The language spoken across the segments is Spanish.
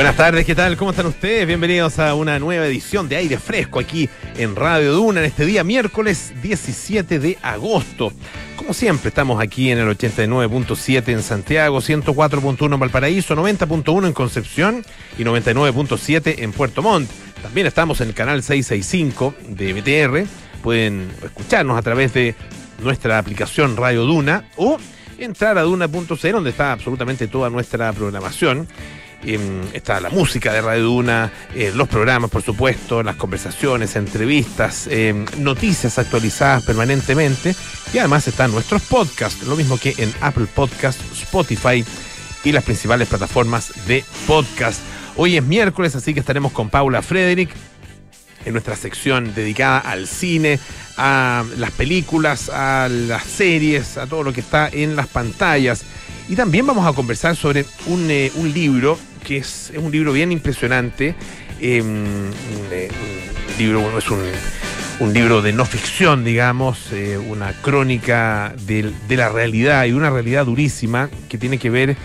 Buenas tardes, ¿qué tal? ¿Cómo están ustedes? Bienvenidos a una nueva edición de Aire Fresco aquí en Radio Duna en este día miércoles 17 de agosto. Como siempre, estamos aquí en el 89.7 en Santiago, 104.1 en Valparaíso, 90.1 en Concepción y 99.7 en Puerto Montt. También estamos en el canal 665 de BTR. Pueden escucharnos a través de nuestra aplicación Radio Duna o entrar a duna.cl donde está absolutamente toda nuestra programación. Em, está la música de Radio Duna, eh, los programas, por supuesto, las conversaciones, entrevistas, em, noticias actualizadas permanentemente y además están nuestros podcasts, lo mismo que en Apple Podcast, Spotify y las principales plataformas de podcast. Hoy es miércoles, así que estaremos con Paula Frederick en nuestra sección dedicada al cine, a las películas, a las series, a todo lo que está en las pantallas. Y también vamos a conversar sobre un, eh, un libro que es, es, un libro bien impresionante. Eh, un, eh, libro, es un, un, libro de no ficción, digamos, eh, una crónica de, la realidad y una realidad durísima que tiene que ver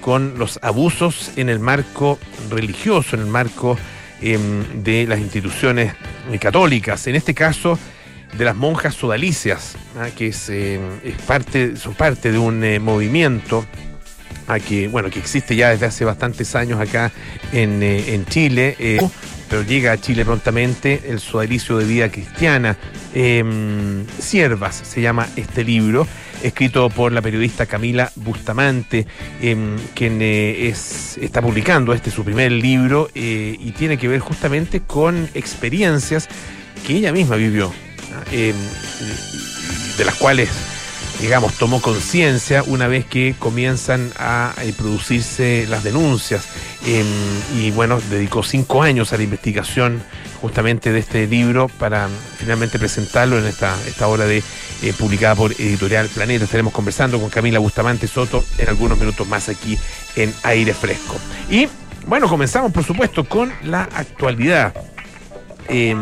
con los abusos en el marco religioso, en el marco de las instituciones católicas. En este caso, de las monjas sodalicias, ¿ah? que es, es, parte, son parte de un movimiento a que, bueno, que existe ya desde hace bastantes años acá en, eh, en Chile, eh, pero llega a Chile prontamente el sodalicio de vida cristiana. Eh, Siervas se llama este libro, escrito por la periodista Camila Bustamante, quien es, está publicando este su primer libro y tiene que ver justamente con experiencias que ella misma vivió, de las cuales digamos, tomó conciencia una vez que comienzan a, a producirse las denuncias. Eh, y bueno, dedicó cinco años a la investigación justamente de este libro para finalmente presentarlo en esta, esta obra de, eh, publicada por Editorial Planeta. Estaremos conversando con Camila Bustamante Soto en algunos minutos más aquí en Aire Fresco. Y bueno, comenzamos por supuesto con la actualidad. Eh,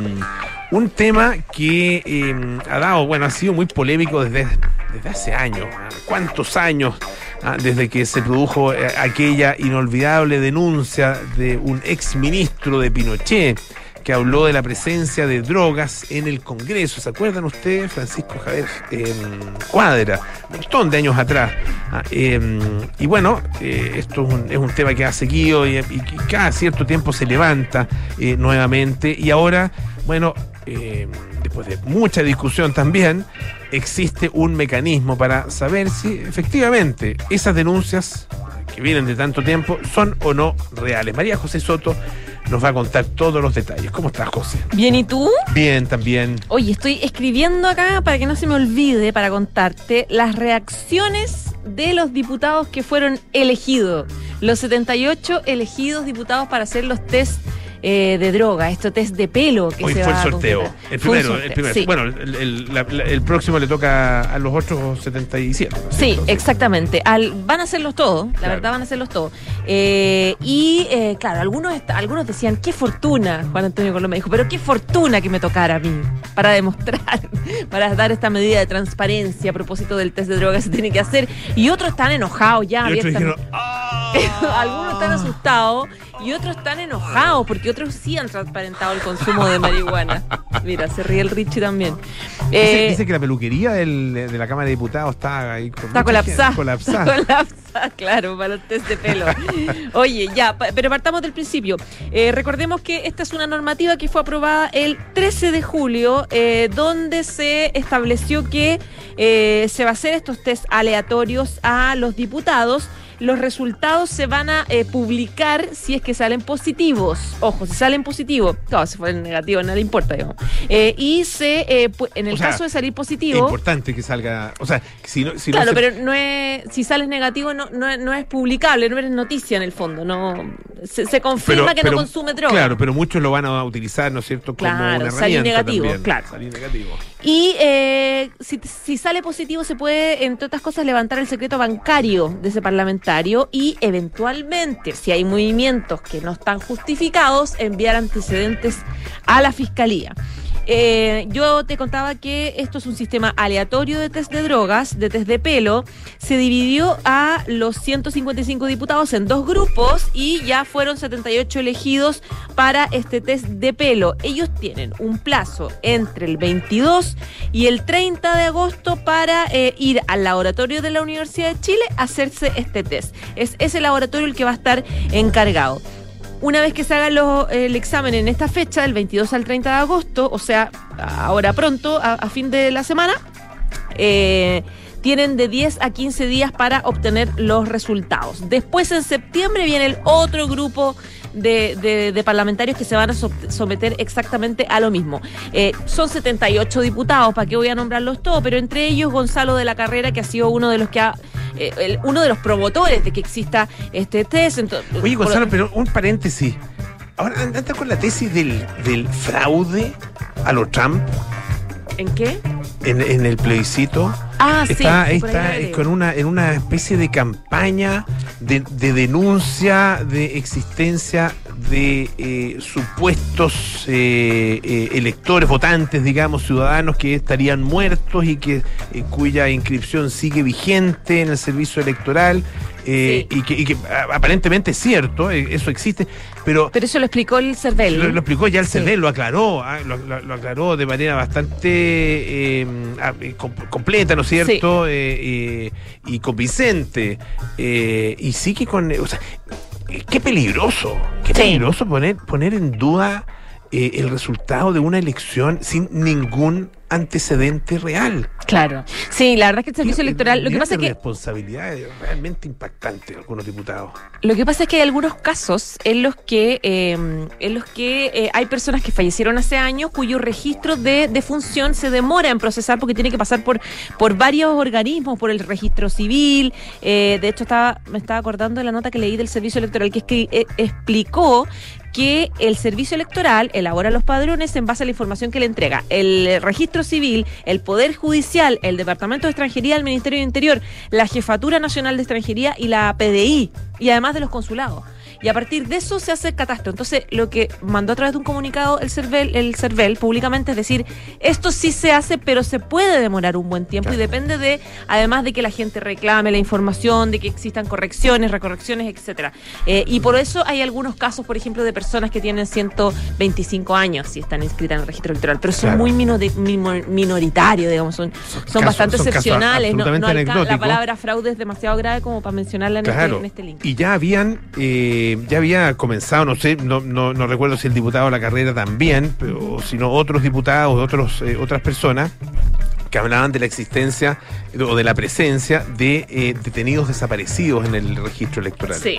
un tema que eh, ha dado, bueno, ha sido muy polémico desde, desde hace años. ¿Cuántos años? Ah, desde que se produjo eh, aquella inolvidable denuncia de un ex ministro de Pinochet que habló de la presencia de drogas en el Congreso. ¿Se acuerdan ustedes, Francisco Javier eh, Cuadra? Un montón de años atrás. Ah, eh, y bueno, eh, esto es un, tema que ha seguido y, y, cada cierto tiempo se levanta eh, nuevamente. Y ahora, bueno, eh, después de mucha discusión también, existe un mecanismo para saber si efectivamente esas denuncias que vienen de tanto tiempo son o no reales. María José Soto nos va a contar todos los detalles. ¿Cómo estás, José? Bien, ¿y tú? Bien, también. Oye, estoy escribiendo acá para que no se me olvide, para contarte las reacciones de los diputados que fueron elegidos. Los 78 elegidos diputados para hacer los test eh, de droga, esto test de pelo que Hoy se fue va el sorteo. A el primero, el primero. Sí. Bueno, el, el, la, la, el, próximo le toca a los otros 77. ¿no? Sí, Entonces, exactamente. Al, van a hacerlos todos, la claro. verdad van a hacerlos todos. Eh, y eh, claro, algunos, algunos decían, qué fortuna, Juan Antonio Colón me dijo, pero qué fortuna que me tocara a mí para demostrar, para dar esta medida de transparencia a propósito del test de droga que se tiene que hacer. Y otros están enojados ya. Y otros dijeron, ¡Ah! algunos están asustados y otros están enojados porque otros sí han transparentado el consumo de marihuana. Mira, se ríe el Richie también. Dice, eh, dice que la peluquería del, de la Cámara de Diputados está ahí con está colapsada. colapsada. Está colapsada, claro, para los test de pelo. Oye, ya, pero partamos del principio. Eh, recordemos que esta es una normativa que fue aprobada el 13 de julio, eh, donde se estableció que se va a hacer estos test aleatorios a los diputados los resultados se van a eh, publicar si es que salen positivos. Ojo, si salen positivos, claro, si fueran negativos, nada importa, digamos. Eh, y se, eh, en el o sea, caso de salir positivo. Es importante que salga. O sea, si no. Si claro, no se... pero no es, si sales negativo, no, no, no, es publicable, no eres noticia en el fondo. no Se, se confirma pero, que pero, no consume droga. Claro, pero muchos lo van a utilizar, ¿no es cierto? Como claro, una salir negativo, también. claro. Salir negativo. Y eh, si, si, sale positivo, se puede, entre otras cosas, levantar el secreto bancario de ese parlamentario y eventualmente, si hay movimientos que no están justificados, enviar antecedentes a la fiscalía. Eh, yo te contaba que esto es un sistema aleatorio de test de drogas, de test de pelo. Se dividió a los 155 diputados en dos grupos y ya fueron 78 elegidos para este test de pelo. Ellos tienen un plazo entre el 22 y el 30 de agosto para eh, ir al laboratorio de la Universidad de Chile a hacerse este test. Es ese laboratorio el que va a estar encargado. Una vez que se haga el examen en esta fecha, del 22 al 30 de agosto, o sea, ahora pronto, a, a fin de la semana, eh, tienen de 10 a 15 días para obtener los resultados. Después, en septiembre, viene el otro grupo de, de- de parlamentarios que se van a so- someter exactamente a lo mismo. Eh, son 78 diputados, ¿para qué voy a nombrarlos todos? Pero entre ellos Gonzalo de la Carrera, que ha sido uno de los que ha... eh, el- uno de los promotores de que exista este test. Ento- Oye, Gonzalo, pero un paréntesis. Ahora anda con la tesis del, del fraude a lo Trump ¿En qué? En, en el plebiscito. Ah, sí. está por está con una, en una especie de campaña de, de denuncia de existencia de eh, supuestos eh, eh, electores, votantes, digamos, ciudadanos que estarían muertos y que cuya inscripción sigue vigente en el servicio electoral. eh, Sí. y, que, y que, a- aparentemente es cierto, eso existe, pero Pero eso lo explicó el CERVEL. lo, lo explicó ya el Sí. CERVEL, lo aclaró, ah, lo, lo- lo aclaró de manera bastante eh, ah, com- completa, ¿no es cierto? Eh, eh, y convincente. Eh, y sí que con. O sea, qué peligroso, qué Sí. peligroso poner, poner en duda eh, el resultado de una elección sin ningún antecedente real. Claro. Sí, la verdad es que el servicio electoral. Lo que pasa es de que responsabilidad es realmente impactante de algunos diputados. Lo que pasa es que hay algunos casos en los que eh, en los que eh, hay personas que fallecieron hace años cuyo registro de defunción se demora en procesar porque tiene que pasar por por varios organismos, por el registro civil. eh, de hecho, estaba me estaba acordando de la nota que leí del servicio electoral que es que eh, explicó que el servicio electoral elabora los padrones en base a la información que le entrega el registro civil, el Poder Judicial, el Departamento de Extranjería, el Ministerio de Interior, la Jefatura Nacional de Extranjería y la PDI, y además de los consulados. Y a partir de eso se hace el catastro. Entonces, lo que mandó a través de un comunicado el CERVEL, el CERVEL públicamente es decir, esto sí se hace, pero se puede demorar un buen tiempo y depende de, además de que la gente reclame la información, de que existan correcciones, recorrecciones, etcétera. Eh, y por eso hay algunos casos, por ejemplo, de personas que tienen 125 años si están inscritas en el registro electoral, pero son Claro. muy minoritarios, digamos, son, son bastante casos excepcionales. No, la palabra fraude es demasiado grave como para mencionarla en, este, en este link. Y ya habían, eh, ya había comenzado, no sé, no, no, no recuerdo si el diputado de la carrera también, pero sino otros diputados, otros, eh, otras personas que hablaban de la existencia o de la presencia de eh, detenidos desaparecidos en el registro electoral. Sí.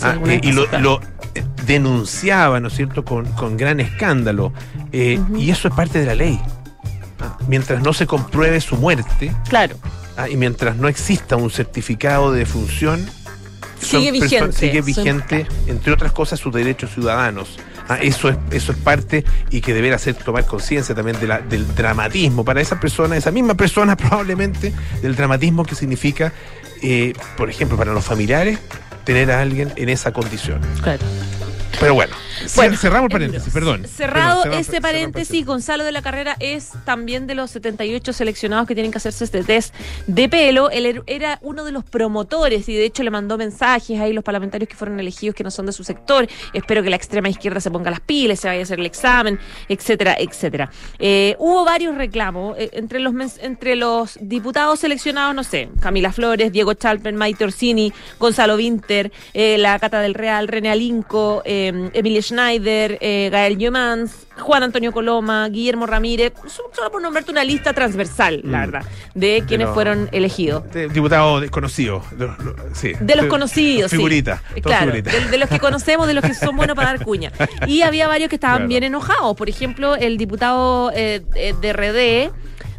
Ah, eh, y lo, lo, eh, denunciaba, ¿no es cierto?, con, con gran escándalo. Eh. Y eso es parte de la ley. Ah, Mientras no se compruebe su muerte, Claro. Ah, y mientras no exista un certificado de defunción, Sigue vigente. sigue vigente, entre otras cosas, sus derechos ciudadanos. Ah, eso, es, eso es parte y que deberá hacer tomar conciencia también de la, del dramatismo para esa persona, esa misma persona probablemente, del dramatismo que significa, eh, por ejemplo, para los familiares, tener a alguien en esa condición. Claro. Pero bueno, Bueno, cerramos el paréntesis, perdón. Cerrado Perdón, ese paréntesis, Gonzalo de la Carrera es también de los 78 seleccionados que tienen que hacerse este test de pelo. Él er- era uno de los promotores y de hecho le mandó mensajes ahí los parlamentarios que fueron elegidos que no son de su sector. Espero que la extrema izquierda se ponga las pilas, se vaya a hacer el examen, etcétera, etcétera. Eh, hubo varios reclamos eh, entre los entre los diputados seleccionados, no sé, Camila Flores, Diego Chalper, Maite Orsini, Gonzalo Winter, eh, la Cata del Real, René Alinco, Emilia Schneider, eh, Gael Yomans, Juan Antonio Coloma, Guillermo Ramírez, so- solo por nombrarte una lista transversal, la Mm. verdad, de quienes Pero- fueron elegidos. De- Diputado desconocido. de lo- sí. De los conocidos, sí. Figurita. todo Claro, figurita. de, de los que conocemos, de los que son buenos para dar cuña. Y había varios que estaban Claro. bien enojados. Por ejemplo, el diputado eh, de RD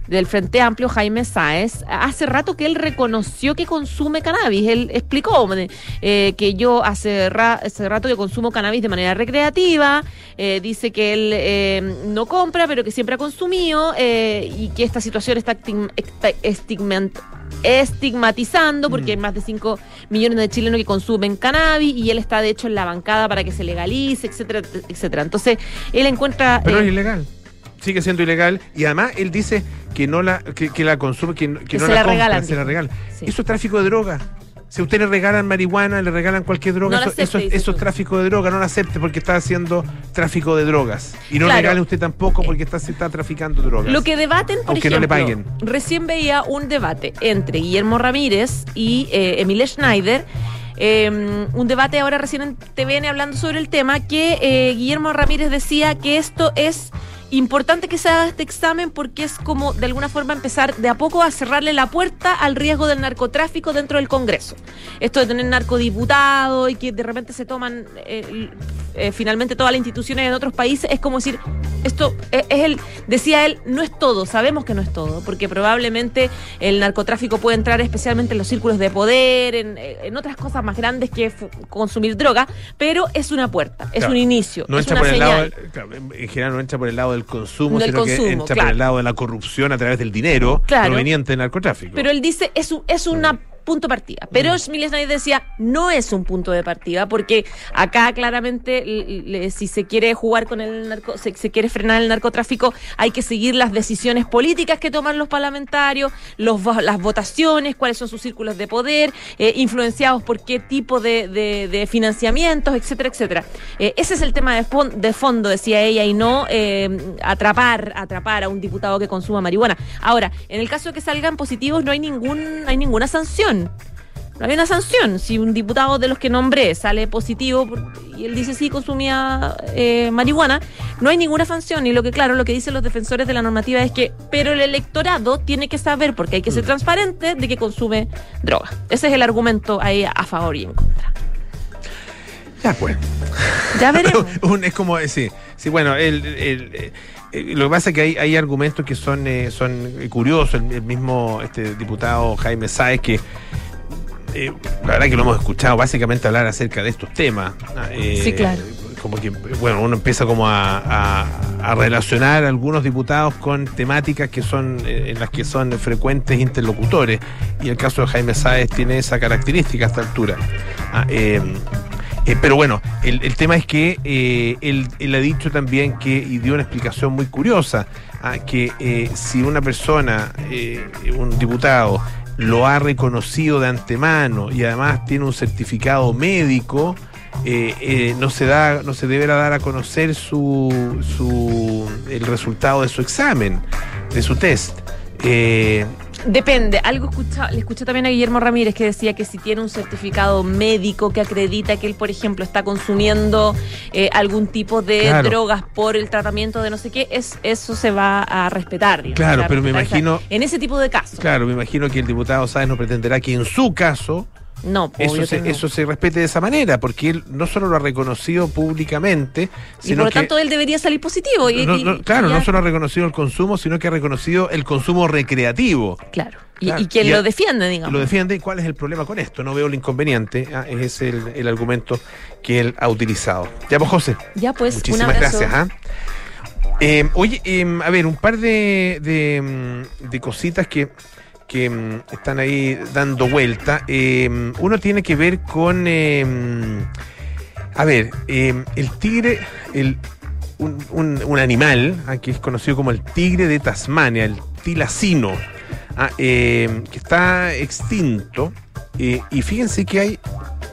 del Frente Amplio, Jaime Sáez, hace rato que él reconoció que consume cannabis. Él explicó eh, que yo hace, ra- hace rato que consumo cannabis de manera recreativa, eh, dice que él eh, no compra, pero que siempre ha consumido eh, y que esta situación está estigmatizando porque hay más de 5 millones de chilenos que consumen cannabis y él está de hecho en la bancada para que se legalice, etcétera, etcétera. Entonces, él encuentra... Pero eh, es ilegal. Sigue siendo ilegal y además él dice que no la que, que la consume, que, que Que no se la, compra, regalan, se la regalan. Sí. Eso es tráfico de droga. Si a usted le regalan marihuana, le regalan cualquier droga, No eso, acepte, eso, es tráfico de droga, no lo acepte porque está haciendo tráfico de drogas. Y no Claro. regale usted tampoco porque está, se está traficando drogas. Lo que debaten, por Aunque no ejemplo, le paguen. recién veía un debate entre Guillermo Ramírez y eh, Emile Schneider. eh, un debate ahora recién en TVN hablando sobre el tema que eh, Guillermo Ramírez decía que esto es importante que se haga este examen porque es como de alguna forma empezar de a poco a cerrarle la puerta al riesgo del narcotráfico dentro del Congreso. Esto de tener narcodiputados y que de repente se toman eh, eh, finalmente todas las instituciones en otros países es como decir, esto es, es el, decía él, no es todo, sabemos que no es todo, porque probablemente el narcotráfico puede entrar especialmente en los círculos de poder, en, en otras cosas más grandes que consumir droga, pero es una puerta, es Claro. un inicio, No es entra una por el señal. lado, claro, en general no entra por el lado del consumo, Del sino que entra por el lado de la corrupción a través del dinero proveniente del narcotráfico. Pero él dice, es, un, es una punto de partida. Pero Emilio Schneider decía, no es un punto de partida, porque acá claramente, le- si se quiere jugar con el narco, se, se quiere frenar el narcotráfico, hay que seguir las decisiones políticas que toman los parlamentarios, los, las votaciones, cuáles son sus círculos de poder, eh, influenciados por qué tipo de, de- de financiamientos, etcétera, etcétera. Eh, ese es el tema de, fon- de fondo, decía ella, y no eh, atrapar, atrapar a un diputado que consuma marihuana. Ahora, en el caso de que salgan positivos, no hay ningún, no hay ninguna sanción. No hay una sanción. Si un diputado de los que nombré sale positivo y él dice sí consumía eh, marihuana, no hay ninguna sanción. Y lo que, claro, lo que dicen los defensores de la normativa es que, pero el electorado tiene que saber, porque hay que ser transparente, de que consume droga. Ese es el argumento ahí a favor y en contra. Ya pues. Ya veremos. Un- es como, eh, sí, sí bueno, el, el, eh, lo que pasa es que hay, hay argumentos que son, eh, son eh, curiosos. El, el mismo este diputado Jaime Sáez, que eh, la verdad que lo hemos escuchado básicamente hablar acerca de estos temas. Eh, Sí, claro. Como que, bueno, uno empieza como a, a- a relacionar a algunos diputados con temáticas que son, eh, en las que son frecuentes interlocutores. Y el caso de Jaime Sáez tiene esa característica a esta altura. Ah, eh, pero bueno, el, el tema es que eh, él, él ha dicho también que, y dio una explicación muy curiosa, ah, que eh, si una persona, un diputado, lo ha reconocido de antemano y además tiene un certificado médico, no se da, no se deberá dar a conocer su, su el resultado de su examen, de su test. Depende, algo escucha, le escuché también a Guillermo Ramírez que decía que si tiene un certificado médico que acredita que él, por ejemplo, está consumiendo eh, algún tipo de Claro. drogas por el tratamiento de no sé qué, es, eso se va a respetar. digamos, Claro, pero me imagino- En ese tipo de casos. claro, me imagino que el diputado Sáenz no pretenderá que en su caso No, eso obvio se, no. eso se respete de esa manera, porque él no solo lo ha reconocido públicamente, Y sino por lo que... tanto él debería salir positivo. Y, no- y- y claro, ya- no solo ha reconocido el consumo, sino que ha reconocido el consumo recreativo. Claro. Y, Claro. y quien Y lo defiende, digamos. Lo defiende. ¿Y cuál es el problema con esto? No veo el inconveniente. Ah, ese es el, el argumento que él ha utilizado. Ya, pues, José. Ya pues, un Muchísimas abrazo. gracias. ¿ah? Eh, oye, eh, a ver, un par de, de, mm, de cositas que, que mm, están ahí dando vuelta. Eh, uno tiene que ver con. eh, a ver, eh, el tigre, el, un, animal ah, que es conocido como el tigre de Tasmania, el tilacino, ah, eh, que está extinto. y fíjense que hay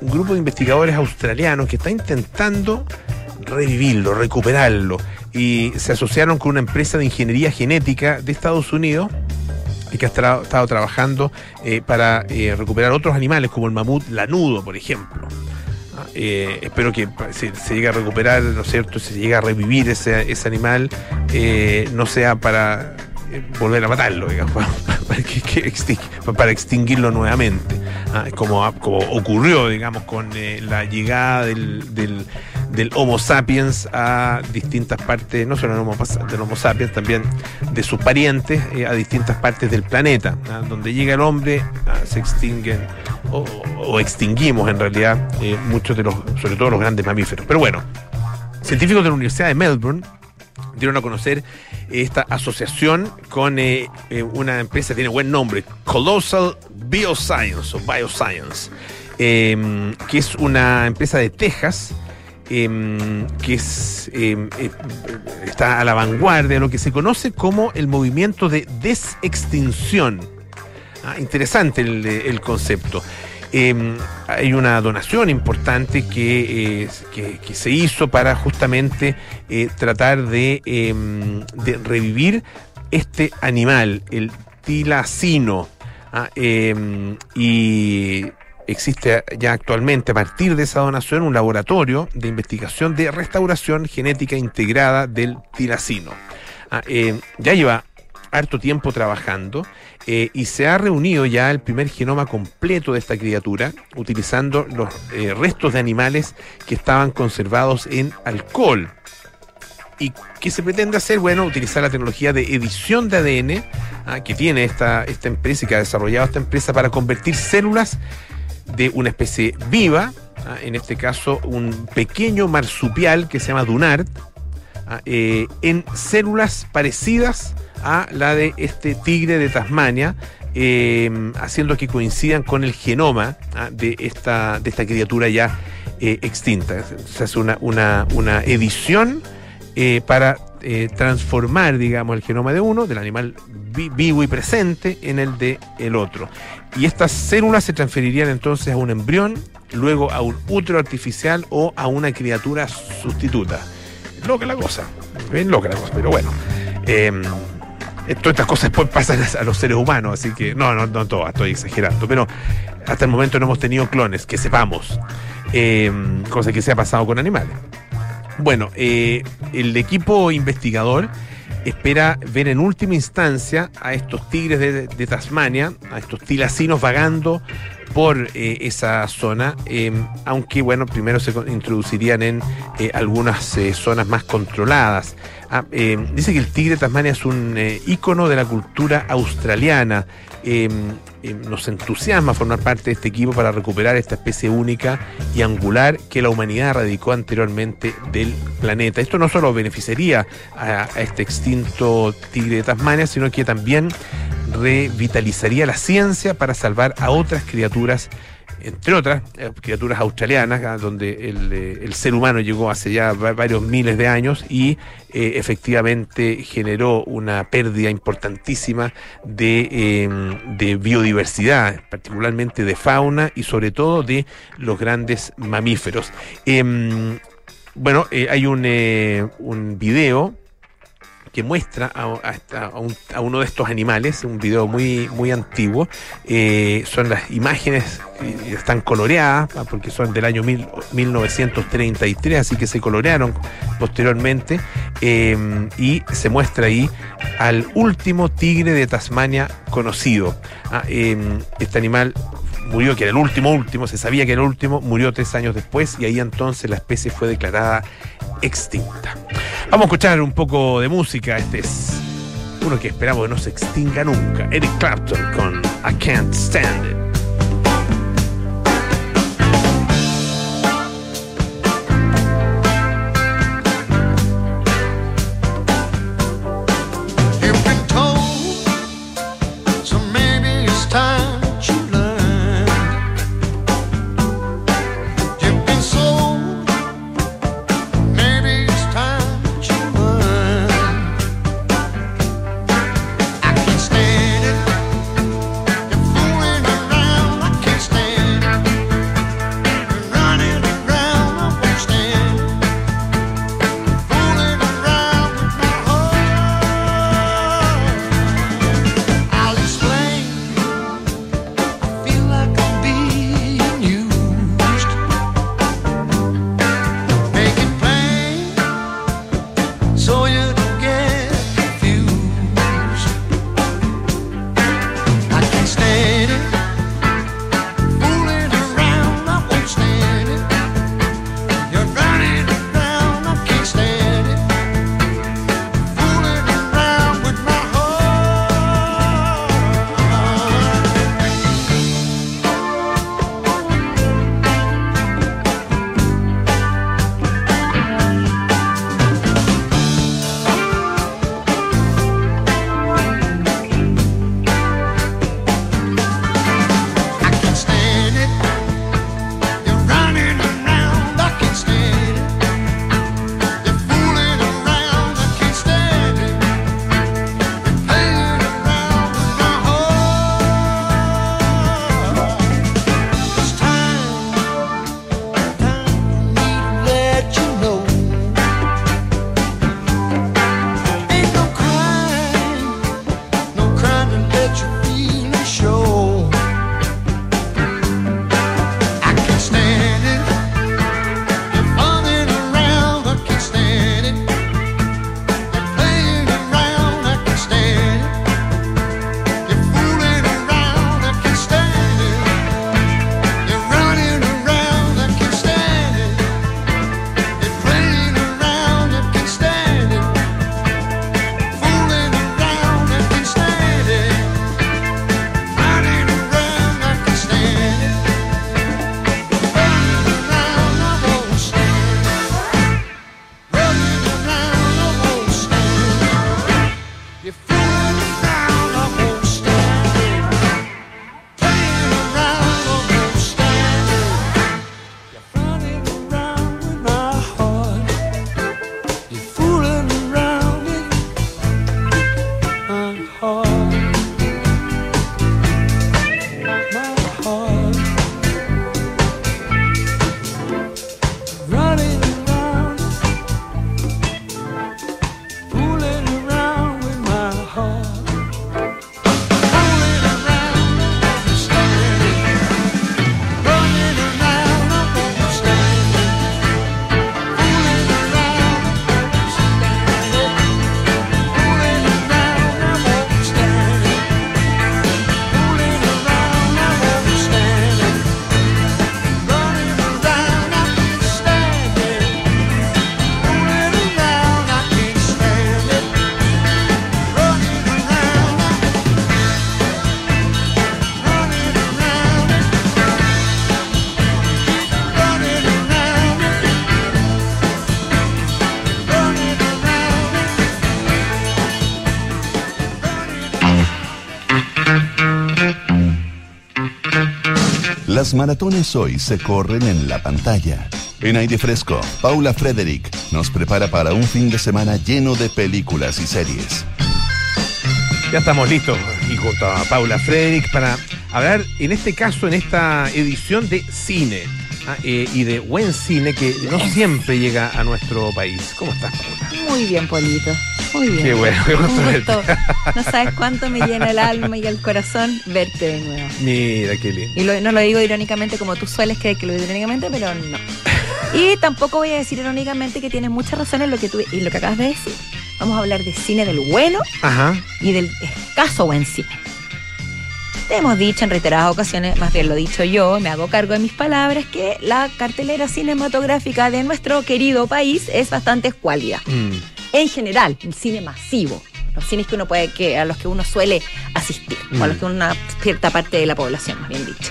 un grupo de investigadores australianos que está intentando revivirlo, recuperarlo. Y se asociaron con una empresa de ingeniería genética de Estados Unidos y que ha estado trabajando eh, para eh, recuperar otros animales como el mamut lanudo, por ejemplo. Ah, eh, espero que se, se llegue a recuperar, ¿no es cierto? Si se llega a revivir ese, animal, no sea para volver a matarlo, digamos, para, extinguirlo nuevamente. Ah, como, como ocurrió, digamos, con la llegada del, del Homo sapiens a distintas partes, no solo del Homo, del Homo sapiens, también de sus parientes eh, a distintas partes del planeta. Donde llega el hombre, ah, se extinguen o, extinguimos en realidad eh, muchos de los, sobre todo los grandes mamíferos. Pero bueno, científicos de la Universidad de Melbourne dieron a conocer esta asociación con eh, una empresa, tiene buen nombre, Colossal Bioscience o Bioscience, que es una empresa de Texas em, que em, eh, está a la vanguardia de lo que se conoce como el movimiento de desextinción. Ah, interesante el, el concepto. Em, hay una donación importante que, que, se hizo para justamente eh, tratar de, revivir este animal, el tilacino. Ah, y existe ya actualmente a partir de esa donación un laboratorio de investigación de restauración genética integrada del tilacino. Ah, ya lleva harto tiempo trabajando eh, y se ha reunido ya el primer genoma completo de esta criatura utilizando los eh, restos de animales que estaban conservados en alcohol. ¿Y qué se pretende hacer? Bueno, utilizar la tecnología de edición de ADN ah, que tiene esta, esta empresa y que ha desarrollado esta empresa para convertir células de una especie viva, ah, en este caso un pequeño marsupial que se llama Dunart, ah, eh, en células parecidas a la de este tigre de Tasmania, em, haciendo que coincidan con el genoma ah, de, esta, de esta criatura ya eh, extinta. Se hace una, una, una edición eh, para eh, transformar, digamos, el genoma de uno, del animal vivo y presente, en el de el otro. Y estas células se transferirían entonces a un embrión, luego a un útero artificial o a una criatura sustituta. Loca la cosa, bien loca la cosa, pero bueno. Em, todas estas cosas pueden pasar a los seres humanos, así que no, no, no todas, estoy exagerando, pero hasta el momento no hemos tenido clones, que sepamos, eh, cosa que se ha pasado con animales. Bueno, eh, el equipo investigador espera ver en última instancia a estos tigres de, Tasmania, a estos tilacinos vagando por esa zona, aunque bueno, primero se introducirían en algunas zonas más controladas. Ah, eh, dice que el tigre de Tasmania es un eh, ícono de la cultura australiana. Eh, nos entusiasma formar parte de este equipo para recuperar esta especie única y angular que la humanidad erradicó anteriormente del planeta. Esto no solo beneficiaría a, a este extinto tigre de Tasmania, sino que también revitalizaría la ciencia para salvar a otras criaturas entre otras eh, criaturas australianas, ah, donde eh, el, ser humano llegó hace ya varios miles de años y eh, efectivamente generó una pérdida importantísima de, em, de, biodiversidad, particularmente de fauna y sobre todo de los grandes mamíferos. Em, bueno, hay un video que muestra a, uno de estos animales, un video muy, muy antiguo. Eh, son las imágenes, que están coloreadas, ah, porque son del año 1933, así que se colorearon posteriormente. Eh, y se muestra ahí al último tigre de Tasmania conocido. Ah, eh, este animal murió, que era el último último, se sabía que era el último, murió tres años después y ahí entonces la especie fue declarada extinta. Vamos a escuchar un poco de música, este es uno que esperamos que no se extinga nunca, Eric Clapton con I Can't Stand It. Las maratones hoy se corren en la pantalla. En aire fresco, Paula Frederick nos prepara para un fin de semana lleno de películas y series. Ya estamos listos y junto a Paula Frederick para hablar, en este caso, en esta edición de cine ah, eh, y de buen cine que no siempre llega a nuestro país. ¿Cómo estás, Paula? Muy bien, Polito. Muy bien. Qué bueno, qué gusto. No sabes cuánto me llena el alma y el corazón verte de nuevo. Mira, qué lindo. Y lo- no lo digo irónicamente como tú sueles creer que lo digo irónicamente, pero no. Y tampoco voy a decir irónicamente que tienes mucha razón en lo que tú y lo que acabas de decir. Vamos a hablar de cine del bueno Ajá. y del escaso buen cine. Hemos dicho en reiteradas ocasiones, más bien lo he dicho yo, me hago cargo de mis palabras, que la cartelera cinematográfica de nuestro querido país es bastante escuálida. Mm. En general, el cine masivo. Los cines que uno puede, que, a los que uno suele asistir, o a los que una cierta parte de la población, más bien dicho.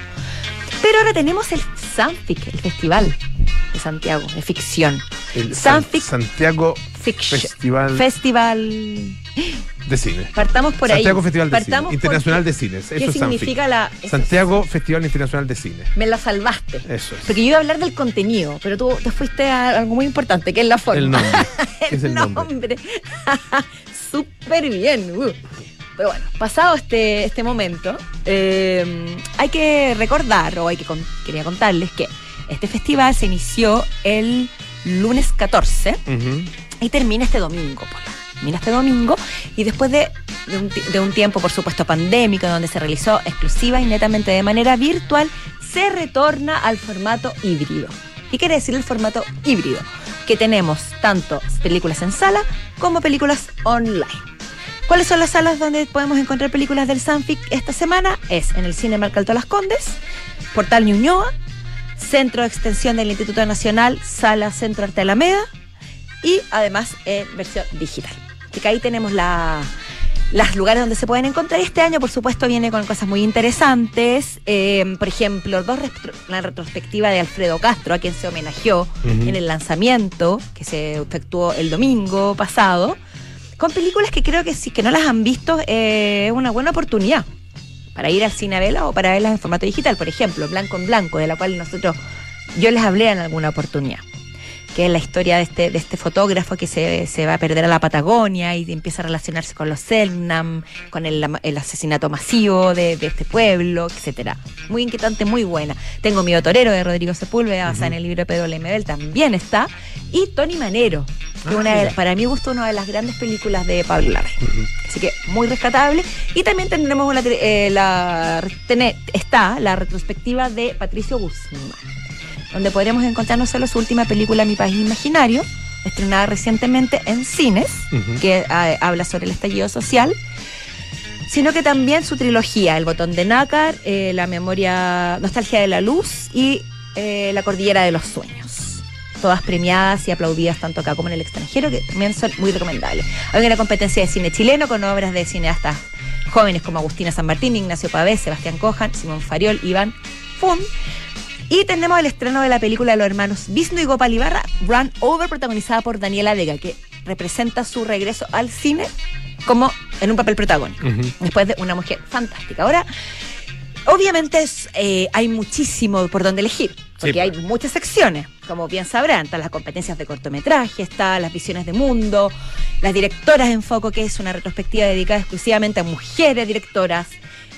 Pero ahora tenemos el Sanfic, el festival de Santiago, de ficción. El San- Sanfic Santiago Fiction. Festival Festival. De Cine. Partamos por Santiago ahí. Festival de Partamos Cine. Internacional de Cines. Eso ¿Qué es significa la. eso- Santiago Festival Internacional de Cine. Me la salvaste. Eso es. Porque yo iba a hablar del contenido, pero tú te fuiste a algo muy importante, que es la forma. El nombre. ¿Qué es el nombre? nombre. Súper bien. uh. Pero bueno, pasado este, este momento, eh, hay que recordar, o hay que con- quería contarles que este festival se inició el lunes 14 Ujú. y termina este domingo. Pola. Termina este domingo y después de, un, tiempo, por supuesto, pandémico, donde se realizó exclusiva y netamente de manera virtual, se retorna al formato híbrido. ¿Qué quiere decir el formato híbrido? Que tenemos tanto películas en sala como películas online. ¿Cuáles son las salas donde podemos encontrar películas del Sanfic esta semana? Es en el Cine Alto Las Condes, Portal Ñuñoa, Centro de Extensión del Instituto Nacional, Sala Centro Arte Alameda y además en versión digital. Así que ahí tenemos la, los lugares donde se pueden encontrar. Este año, por supuesto, viene con cosas muy interesantes. Eh, por ejemplo, dos retro- la retrospectiva de Alfredo Castro, a quien se homenajeó en el lanzamiento que se efectuó el domingo pasado, con películas que creo que si que no las han visto eh, es una buena oportunidad para ir al cine a verlas o para verlas en formato digital. Por ejemplo, Blanco en Blanco, de la cual nosotros, yo les hablé en alguna oportunidad que es la historia de este, de este fotógrafo que se, se va a perder a la Patagonia y empieza a relacionarse con los Selknam, con el, el asesinato masivo de, de este pueblo, etcétera. Muy inquietante, muy buena. Tengo Mi Torero de Rodrigo Sepúlveda, basada en el libro de Pedro Lemebel, también está. Y Tony Manero, que Ah, una de- para mí gustó una de las grandes películas de Pablo Larraín. Así que muy rescatable. Y también tendremos una, eh, la, tené- está la retrospectiva de Patricio Guzmán donde podremos encontrar no solo su última película Mi País Imaginario, estrenada recientemente en cines, que ah, habla sobre el estallido social, sino que también su trilogía, El botón de nácar, eh, La memoria, Nostalgia de la luz y eh, La cordillera de los sueños. Todas premiadas y aplaudidas tanto acá como en el extranjero, que también son muy recomendables. Hay una competencia de cine chileno con obras de cineastas jóvenes como Agustina San Martín, Ignacio Pavés, Sebastián Cojan, Simón Fariol, Iván Fun. Y tenemos el estreno de la película de los hermanos Visno y Gopal Ibarra, Run Over, protagonizada por Daniela Vega, que representa su regreso al cine como en un papel protagónico, después de una mujer fantástica. Ahora, obviamente es, eh, hay muchísimo por donde elegir, porque Sí, hay pues. muchas secciones, como bien sabrán, están las competencias de cortometraje, están las visiones de mundo, las directoras en foco, que es una retrospectiva dedicada exclusivamente a mujeres directoras.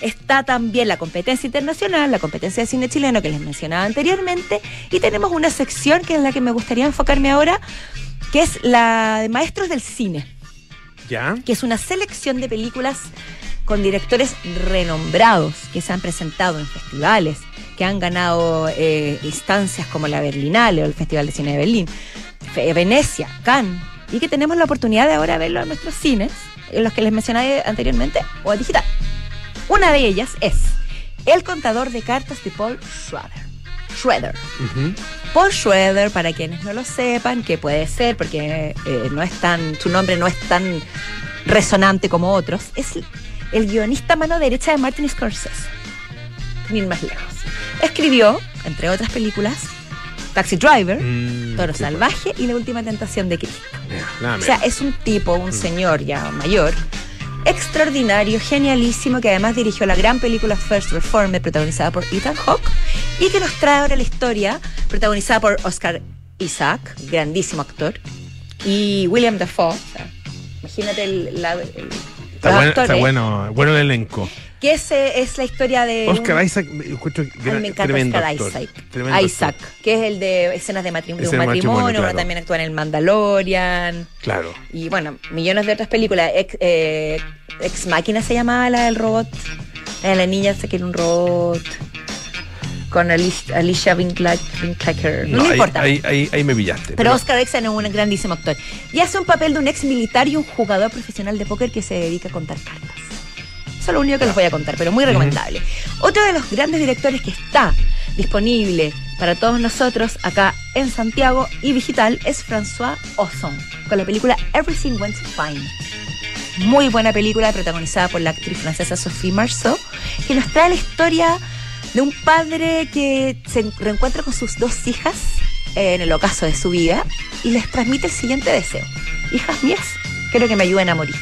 Está también la competencia internacional, la competencia de cine chileno que les mencionaba anteriormente, y tenemos una sección que es la que me gustaría enfocarme ahora, que es la de maestros del cine ¿Ya? que es una selección de películas con directores renombrados que se han presentado en festivales, que han ganado eh, instancias como la Berlinale o el Festival de Cine de Berlín, Venecia, Cannes, y que tenemos la oportunidad de ahora verlo en nuestros cines, en los que les mencioné anteriormente, o digital. Una de ellas es El contador de cartas de Paul Schrader. Ujú. Paul Schroeder, para quienes no lo sepan, que puede ser porque eh, no es tan, su nombre no es tan resonante como otros, es el guionista mano derecha de Martin Scorsese. Ir más lejos. Escribió, entre otras películas, Taxi Driver, Mm, Toro Salvaje y La Última Tentación de Cristo. O sea, es un tipo, un señor ya mayor, extraordinario, genialísimo, que además dirigió la gran película First Reformed, protagonizada por Ethan Hawke, y que nos trae ahora la historia protagonizada por Oscar Isaac, grandísimo actor, y William Dafoe. o sea, imagínate el, la- el- Está, los bueno, actores, está bueno, bueno el elenco. Que ese es la historia de Oscar Isaac, me encuentro Ay, gran- me encanta tremendo Oscar actor. Isaac. Tremendo Isaac, actor. que es el de escenas de, matrim- de un matrimonio, matrimonio, claro. también actúa en El Mandalorian. Claro. Y bueno, millones de otras películas. Ex, eh, Ex Máquina se llamaba la del robot. La de la niña se quiere un robot. Con Alicia, Alicia. Winkler. No, me ahí, importa. Ahí, ahí, ahí me pillaste. Pero Oscar Isaac es un grandísimo actor. Y hace un papel de un ex militar y un jugador profesional de póker que se dedica a contar cartas. Eso es lo único que les voy a contar, pero muy recomendable. Otro de los grandes directores que está disponible para todos nosotros acá en Santiago y digital es François Ozon, con la película Everything Went Fine. Muy buena película protagonizada por la actriz francesa Sophie Marceau, que nos trae la historia de un padre que se reencuentra con sus dos hijas en el ocaso de su vida y les transmite el siguiente deseo. Hijas mías, quiero que me ayuden a morir.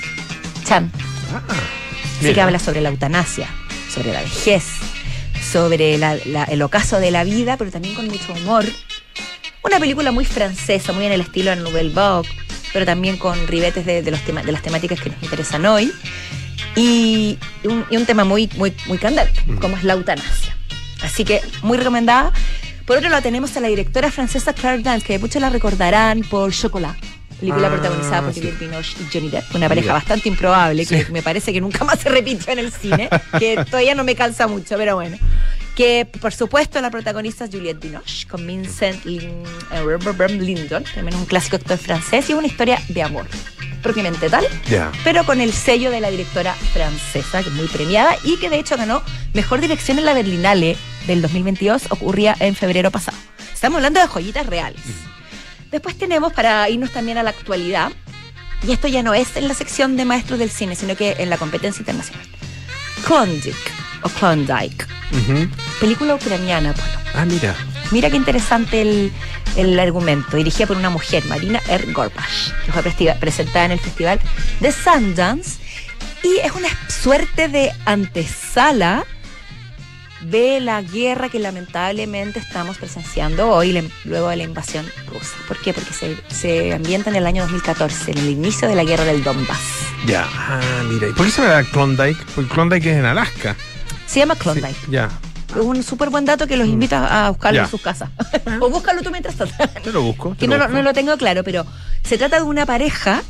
Chan. Ah, Así mira. que habla sobre la eutanasia, sobre la vejez, sobre la- la- el ocaso de la vida, pero también con mucho humor. Una película muy francesa, muy en el estilo de Nouvelle Vogue, pero también con ribetes de, de los tema- de las temáticas que nos interesan hoy. Y un, y un tema muy, muy, muy candente, como es la eutanasia. Así que muy recomendada. Por otro lado, tenemos a la directora francesa Claire Dance, que muchos la recordarán por Chocolat, película Ah, protagonizada por sí. Juliette Binoche y Johnny Depp, una pareja Mira. bastante improbable, que Sí. me parece que nunca más se repitió en el cine, que todavía no me calza mucho, pero bueno. Que por supuesto la protagonista es Juliette Binoche, con Vincent Lin- eh, Lindon, también un clásico actor francés, y es una historia de amor, propiamente tal, pero con el sello de la directora francesa, que es muy premiada y que de hecho ganó Mejor Dirección en la Berlinale del 2022, ocurría en febrero pasado. Estamos hablando de joyitas reales. Después tenemos, para irnos también a la actualidad, y esto ya no es en la sección de maestros del cine, sino que en la competencia internacional. Klondike, o Klondike, película ucraniana, Polo. Ah, mira. Mira qué interesante el, el argumento, dirigida por una mujer, Marina R. Gorbash, que fue presentada en el festival de Sundance. Y es una suerte de antesala de la guerra que lamentablemente estamos presenciando hoy, luego de la invasión rusa. ¿Por qué? Porque se, se ambienta en el año 2014, en el inicio de la guerra del Donbass. Ya. Ah, mira. ¿Y por qué se llama Klondike? Porque Klondike es en Alaska. Se llama Klondike. Sí, ya. Es un súper buen dato que los invita a buscarlo Ya. en sus casas. o búscalo tú mientras tanto. Te lo busco. te que no, busco. no lo tengo claro, pero se trata de una pareja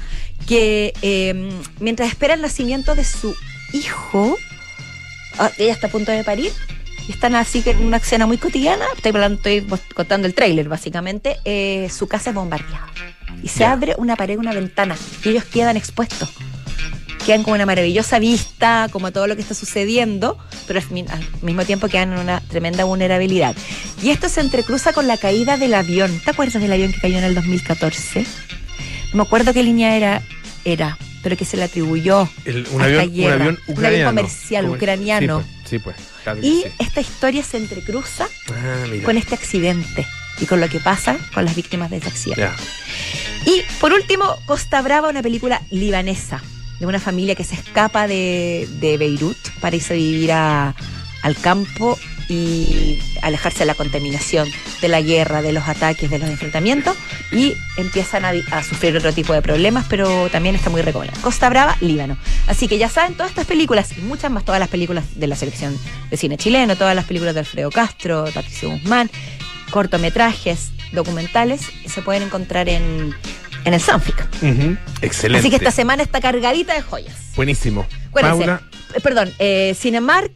que eh, mientras espera el nacimiento de su hijo, ah, ella está a punto de parir, están así que en una escena muy cotidiana, estoy, contando el tráiler básicamente, eh, su casa es bombardeada. Y se abre una pared, una ventana, y ellos quedan expuestos. Quedan con una maravillosa vista, como todo lo que está sucediendo, pero al, mi- al mismo tiempo quedan en una tremenda vulnerabilidad. Y esto se entrecruza con la caída del avión. ¿Te acuerdas del avión que cayó en el 2014? No me acuerdo qué línea era, era pero que se le atribuyó. El- un, a avión, un avión Un avión ucraniano. comercial Comer- ucraniano. Sí, pues. Sí, pues. Claro Y sí. esta historia se entrecruza Ah, con este accidente y con lo que pasa con las víctimas de ese accidente. Ya. Y por último, Costa Brava, una película libanesa de una familia que se escapa de, de Beirut para irse a vivir a- al campo y alejarse de la contaminación, de la guerra, de los ataques, de los enfrentamientos y empiezan a, sufrir otro tipo de problemas, pero también está muy recomendable. Costa Brava, Líbano. Así que ya saben, todas estas películas y muchas más, todas las películas de la selección de cine chileno, todas las películas de Alfredo Castro, Patricio Guzmán, cortometrajes, documentales, se pueden encontrar en, en el Sanfic. Excelente. Así que esta semana está cargadita de joyas. Buenísimo. Acuérdense, Paula eh, perdón, eh, Cinemark,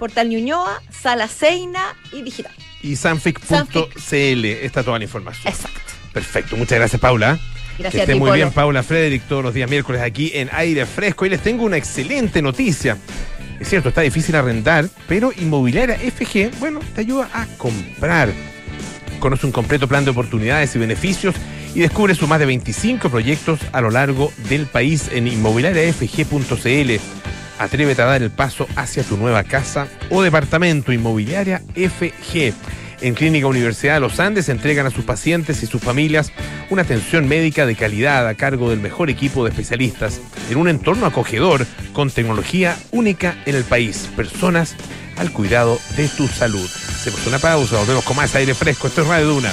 Portal Ñuñoa, Sala Seina y Digital. y sanfic.cl. Está toda la información. Exacto. Perfecto. Muchas gracias, Paula. Gracias que a esté ti, muy Polo. bien, Paula Frederick, todos los días miércoles aquí en Aire Fresco. Y les tengo una excelente noticia. Es cierto, está difícil arrendar, pero Inmobiliaria FG, bueno, te ayuda a comprar. Conoce un completo plan de oportunidades y beneficios y descubre sus más de 25 proyectos a lo largo del país en inmobiliariafg.cl. Atrévete a dar el paso hacia tu nueva casa o departamento Inmobiliaria FG. En Clínica Universidad de los Andes entregan a sus pacientes y sus familias una atención médica de calidad a cargo del mejor equipo de especialistas en un entorno acogedor con tecnología única en el país. Personas al cuidado de tu salud. Hacemos una pausa, volvemos con más aire fresco. Esto es Radio Duna.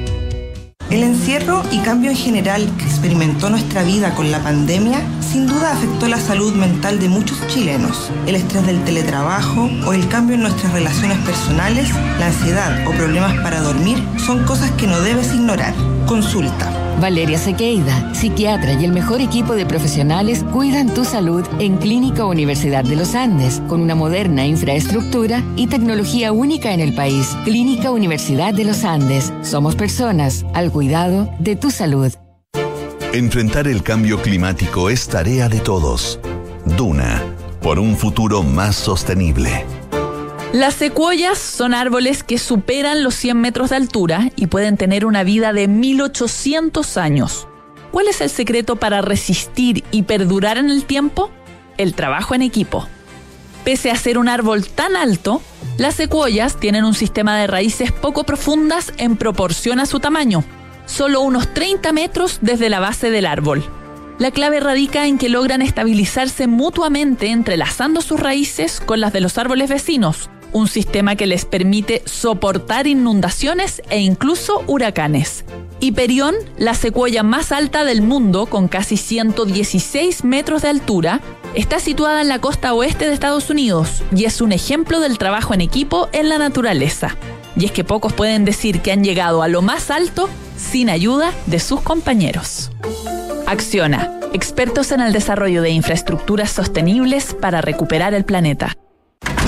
El encierro y cambio en general que experimentó nuestra vida con la pandemia sin duda afectó la salud mental de muchos chilenos. El estrés del teletrabajo o el cambio en nuestras relaciones personales, la ansiedad o problemas para dormir son cosas que no debes ignorar. Consulta. Valeria Sequeida, psiquiatra y el mejor equipo de profesionales cuidan tu salud en Clínica Universidad de los Andes, con una moderna infraestructura y tecnología única en el país. Clínica Universidad de los Andes. Somos personas al cuidado de tu salud. Enfrentar el cambio climático es tarea de todos. Duna, por un futuro más sostenible. Las secuoyas son árboles que superan los 100 metros de altura y pueden tener una vida de 1800 años. ¿Cuál es el secreto para resistir y perdurar en el tiempo? El trabajo en equipo. Pese a ser un árbol tan alto, las secuoyas tienen un sistema de raíces poco profundas en proporción a su tamaño, solo unos 30 metros desde la base del árbol. La clave radica en que logran estabilizarse mutuamente entrelazando sus raíces con las de los árboles vecinos, un sistema que les permite soportar inundaciones e incluso huracanes. Hiperión, la secuoya más alta del mundo, con casi 116 metros de altura, está situada en la costa oeste de Estados Unidos y es un ejemplo del trabajo en equipo en la naturaleza. Y es que pocos pueden decir que han llegado a lo más alto sin ayuda de sus compañeros. Acciona, expertos en el desarrollo de infraestructuras sostenibles para recuperar el planeta.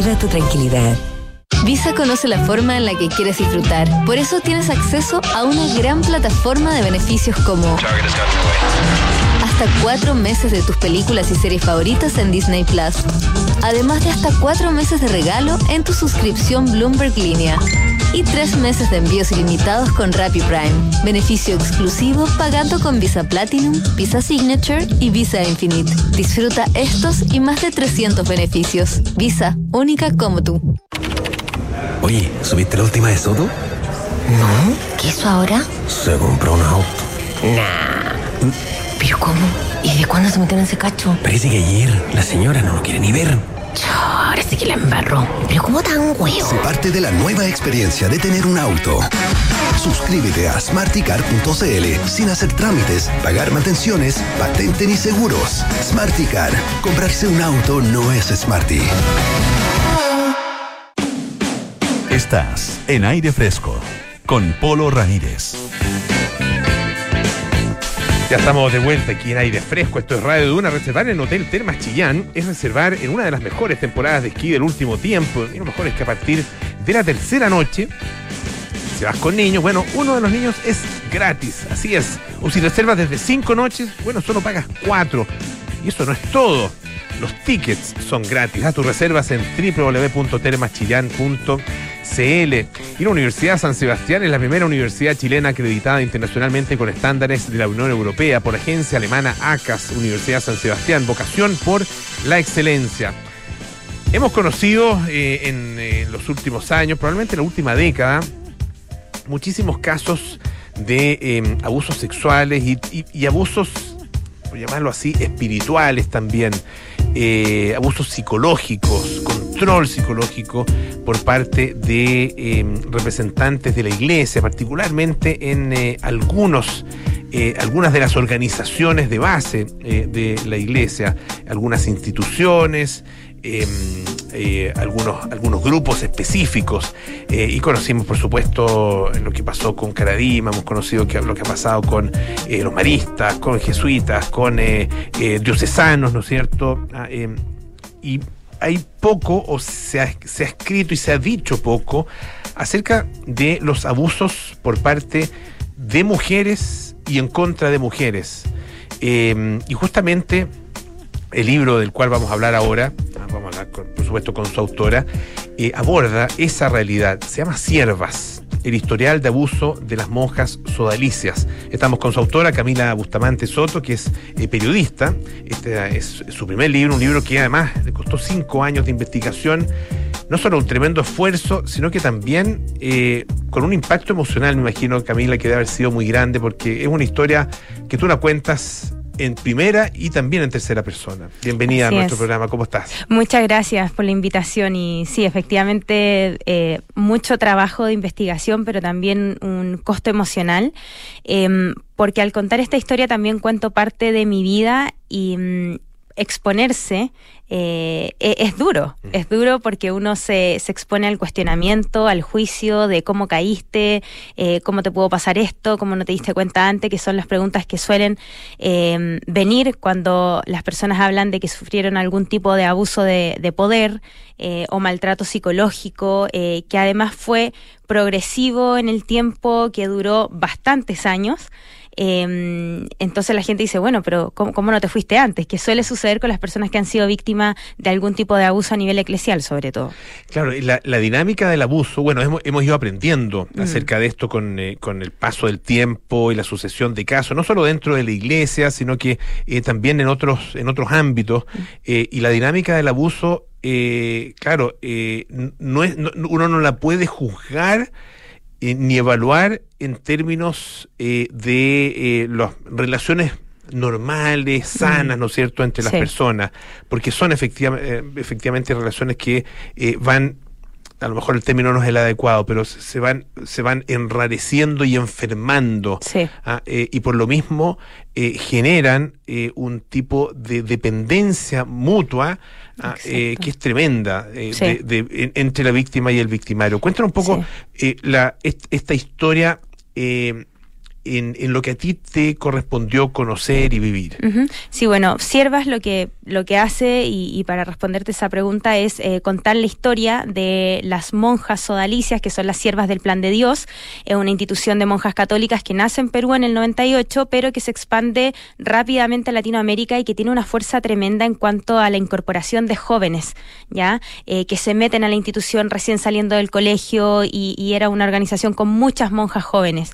tu tranquilidad. Visa conoce la forma en la que quieres disfrutar. Por eso tienes acceso a una gran plataforma de beneficios como hasta cuatro meses de tus películas y series favoritas en Disney Plus. Además de hasta cuatro meses de regalo en tu suscripción Bloomberg Línea. Y tres meses de envíos ilimitados con Rappi Prime. Beneficio exclusivo pagando con Visa Platinum, Visa Signature y Visa Infinite. Disfruta estos y más de 300 beneficios. Visa, única como tú. Oye, ¿subiste la última de Soto? No, ¿qué hizo ahora? Se compró un auto. Nah. ¿Pero cómo? ¿Y de cuándo se metieron en ese cacho? Parece que ayer la señora no lo quiere ni ver. Ahora sí que la embarró. ¿Pero cómo tan huevo? Se parte de la nueva experiencia de tener un auto. Suscríbete a smarticar.cl sin hacer trámites, pagar mantenciones, patente ni seguros. Smarticar. Comprarse un auto no es smarty. Estás en aire fresco con Polo Ramírez. Ya estamos de vuelta aquí en aire fresco. Esto es Radio Duna. Reservar en Hotel Termas Chillán es reservar en una de las mejores temporadas de esquí del último tiempo. Y lo mejor es que a partir de la tercera noche, si vas con niños, bueno, uno de los niños es gratis. Así es. O si reservas desde cinco noches, bueno, solo pagas cuatro. Y eso no es todo. Los tickets son gratis. Haz tus reservas en www.termaschillán.cl. Y la Universidad San Sebastián es la primera universidad chilena acreditada internacionalmente con estándares de la Unión Europea por agencia alemana ACAS, Universidad San Sebastián, vocación por la excelencia. Hemos conocido eh, en eh, los últimos años, probablemente en la última década, muchísimos casos de eh, abusos sexuales y- y abusos, llamarlo así, espirituales también, eh, abusos psicológicos, control psicológico por parte de eh, representantes de la iglesia, particularmente en eh, algunos algunas de las organizaciones de base de la iglesia, algunas instituciones, eh, eh, algunos, algunos grupos específicos. eh, y conocimos, por supuesto, lo que pasó con Caradima, hemos conocido lo que ha pasado con eh, los maristas, con jesuitas, con diocesanos, ¿no es cierto? Ah, eh, y hay poco, o se ha, se ha escrito y se ha dicho poco, acerca de los abusos por parte de mujeres y en contra de mujeres. Eh, y justamente el libro del cual vamos a hablar ahora, ah, vamos a hablar con- por supuesto con su autora, eh, aborda esa realidad. Se llama Siervas, el historial de abuso de las monjas sodalicias. Estamos con su autora, Camila Bustamante Soto, que es eh, periodista. Este es su primer libro, un libro que además le costó cinco años de investigación. No solo un tremendo esfuerzo, sino que también eh, con un impacto emocional, me imagino, Camila, que debe haber sido muy grande, porque es una historia que tú la cuentas en primera y también en tercera persona. Bienvenida Así a nuestro es. programa, ¿cómo estás? Muchas gracias por la invitación y sí, efectivamente, eh, mucho trabajo de investigación, pero también un costo emocional, em, porque al contar esta historia también cuento parte de mi vida y mm, exponerse eh, e- es duro, es duro porque uno se, se expone al cuestionamiento, al juicio de cómo caíste, eh, cómo te pudo pasar esto, cómo no te diste cuenta antes, que son las preguntas que suelen eh, venir cuando las personas hablan de que sufrieron algún tipo de abuso de, de poder eh, o maltrato psicológico, eh, que además fue progresivo en el tiempo, que duró bastantes años. Eh, entonces la gente dice, bueno, pero ¿cómo, cómo no te fuiste antes? Que suele suceder con las personas que han sido víctimas de algún tipo de abuso a nivel eclesial, sobre todo. Claro, y la, la dinámica del abuso, bueno, hemos, hemos ido aprendiendo Mm. acerca de esto con, eh, con el paso del tiempo y la sucesión de casos, no solo dentro de la iglesia, sino que eh, también en otros, en otros ámbitos. Eh, y la dinámica del abuso, eh, claro, eh, no es, no- uno no la puede juzgar eh, ni evaluar en términos eh, de eh, las relaciones normales, sanas, ¿no es cierto?, entre las Sí. personas, porque son efectiva- eh, efectivamente relaciones que eh, van, a lo mejor el término no es el adecuado, pero se van, se van enrareciendo y enfermando. ah, eh, y por lo mismo eh, generan eh, un tipo de dependencia mutua ah, que es tremenda Sí. de- de- en- entre la víctima y el victimario. Cuéntanos un poco la, est- esta historia en, en lo que a ti te correspondió conocer y vivir. Sí, bueno, Siervas lo que, lo que hace, y, y para responderte esa pregunta, es eh, contar la historia de las monjas sodalicias, que son las siervas del Plan de Dios, es una institución de monjas católicas que nace en Perú en el 98, pero que se expande rápidamente a Latinoamérica y que tiene una fuerza tremenda en cuanto a la incorporación de jóvenes, ¿ya? Eh, que se meten a la institución recién saliendo del colegio y, era una organización con muchas monjas jóvenes.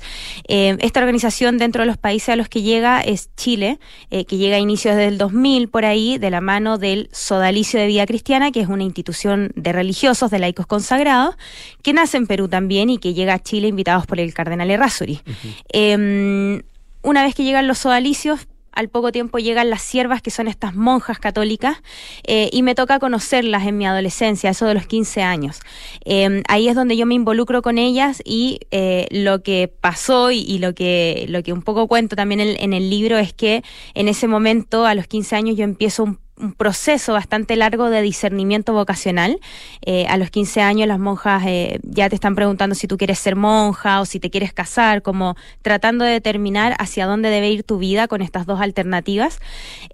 Eh, esta organización dentro de los países a los que llega es Chile, eh, que llega a inicios del 2000 por ahí, de la mano del Sodalicio de Vida Cristiana, que es una institución de religiosos, de laicos consagrados, que nace en Perú también y que llega a Chile invitados por el cardenal Errázuri. Em, una vez que llegan los sodalicios, al poco tiempo llegan las siervas, que son estas monjas católicas, eh, y me toca conocerlas en mi adolescencia, eso de los 15 años. Eh, ahí es donde yo me involucro con ellas y eh, lo que pasó y, y lo, que, lo que un poco cuento también en, en el libro es que en ese momento, a los 15 años, yo empiezo un un proceso bastante largo de discernimiento vocacional. Eh, a los 15 años las monjas eh, ya te están preguntando si tú quieres ser monja o si te quieres casar, como tratando de determinar hacia dónde debe ir tu vida con estas dos alternativas.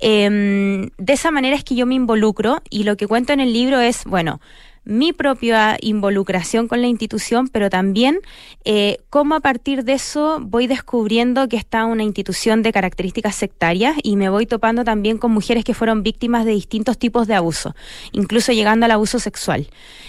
Em, de esa manera es que yo me involucro y lo que cuento en el libro es, bueno, mi propia involucración con la institución, pero también eh, cómo a partir de eso voy descubriendo que está una institución de características sectarias y me voy topando también con mujeres que fueron víctimas de distintos tipos de abuso, incluso llegando al abuso sexual.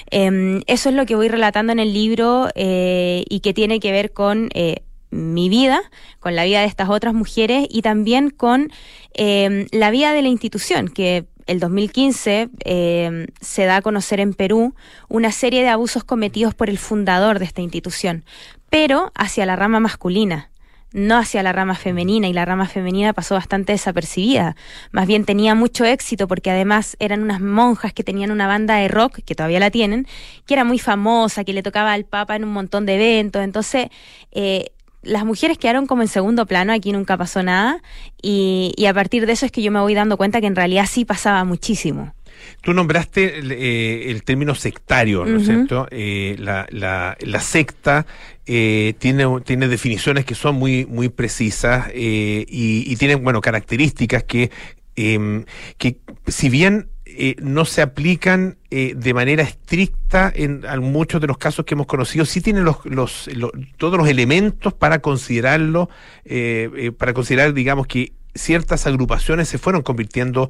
Em, eso es lo que voy relatando en el libro eh, y que tiene que ver con eh, mi vida, con la vida de estas otras mujeres y también con em, la vida de la institución, que el 2015 eh, se da a conocer en Perú una serie de abusos cometidos por el fundador de esta institución, pero hacia la rama masculina no hacia la rama femenina y la rama femenina pasó bastante desapercibida. Más bien tenía mucho éxito porque además eran unas monjas que tenían una banda de rock, que todavía la tienen, que era muy famosa, que le tocaba al Papa en un montón de eventos. Entonces, eh, las mujeres quedaron como en segundo plano, aquí nunca pasó nada, y, a partir de eso es que yo me voy dando cuenta que en realidad sí pasaba muchísimo. Tú nombraste eh, el término sectario, ¿no es cierto? Eh, la, la, la, secta eh, tiene, tiene definiciones que son muy, muy precisas y, y tienen, bueno, características que, em, que si bien eh, no se aplican eh, de manera estricta en, muchos de los casos que hemos conocido, sí tienen los, los, todos los elementos para considerarlo, eh, para considerar, digamos, que ciertas agrupaciones se fueron convirtiendo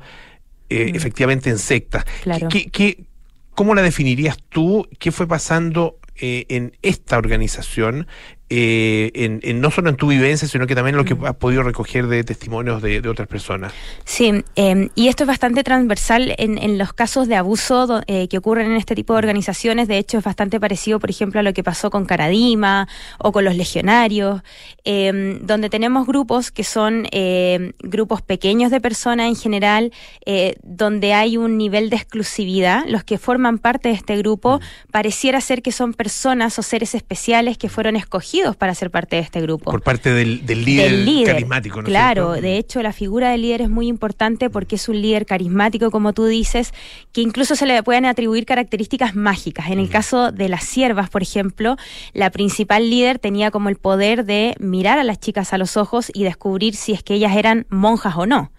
mm. efectivamente en sectas. ¿Qué, cómo la definirías tú? ¿Qué fue pasando en esta organización eh, en, no solo en tu vivencia, sino que también lo que has podido recoger de testimonios de, otras personas. Sí, em, y esto es bastante transversal en, los casos de abuso eh, que ocurren en este tipo de organizaciones. De hecho, es bastante parecido, por ejemplo, a lo que pasó con Caradima o con los legionarios, em, donde tenemos grupos que son em, grupos pequeños de personas en general, eh, donde hay un nivel de exclusividad. Los que forman parte de este grupo pareciera ser que son personas o seres especiales que fueron escogidos para ser parte de este grupo. Por parte del, líder, carismático, ¿no? Claro, de hecho la figura del líder es muy importante porque es un líder carismático, como tú dices, que incluso se le pueden atribuir características mágicas. En el caso de las siervas, por ejemplo, la principal líder tenía como el poder de mirar a las chicas a los ojos y descubrir si es que ellas eran monjas o no.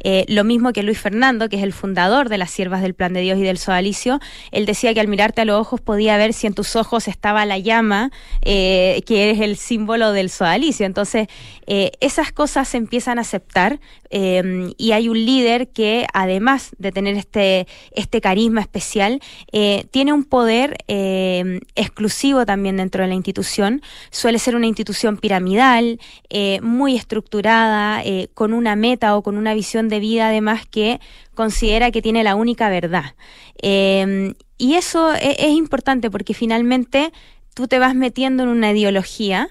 Eh, lo mismo que Luis Fernando, que es el fundador de las siervas del Plan de Dios y del Sodalicio, él decía que al mirarte a los ojos podía ver si en tus ojos estaba la llama, eh, que es el símbolo del Sodalicio. Entonces, eh, esas cosas se empiezan a aceptar y hay un líder que, además de tener este, este carisma especial, tiene un poder exclusivo también dentro de la institución. Suele ser una institución piramidal, muy estructurada, con una meta o con una visión de vida además que considera que tiene la única verdad. Y eso es, es importante porque finalmente tú te vas metiendo en una ideología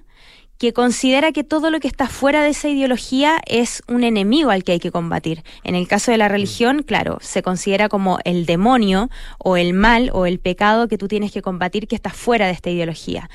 que considera que todo lo que está fuera de esa ideología es un enemigo al que hay que combatir. En el caso de la religión, claro, se considera como el demonio o el mal o el pecado que tú tienes que combatir que está fuera de esta ideología.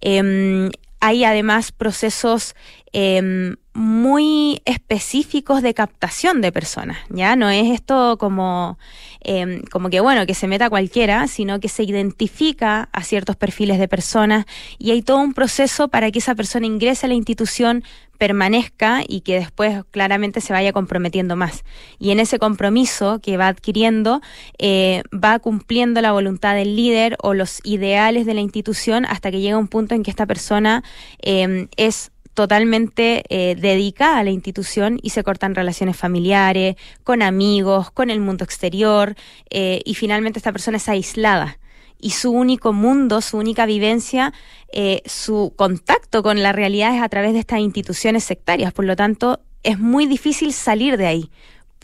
Em, hay además procesos em, muy específicos de captación de personas, ¿ya? No es esto como, em, como que, bueno, que se meta cualquiera, sino que se identifica a ciertos perfiles de personas y hay todo un proceso para que esa persona ingrese a la institución, permanezca y que después claramente se vaya comprometiendo más. Y en ese compromiso que va adquiriendo, eh, va cumpliendo la voluntad del líder o los ideales de la institución hasta que llega un punto en que esta persona em, es totalmente eh, dedicada a la institución y se cortan relaciones familiares, con amigos, con el mundo exterior eh, y finalmente esta persona es aislada y su único mundo, su única vivencia, eh, su contacto con la realidad es a través de estas instituciones sectarias. Por lo tanto, es muy difícil salir de ahí,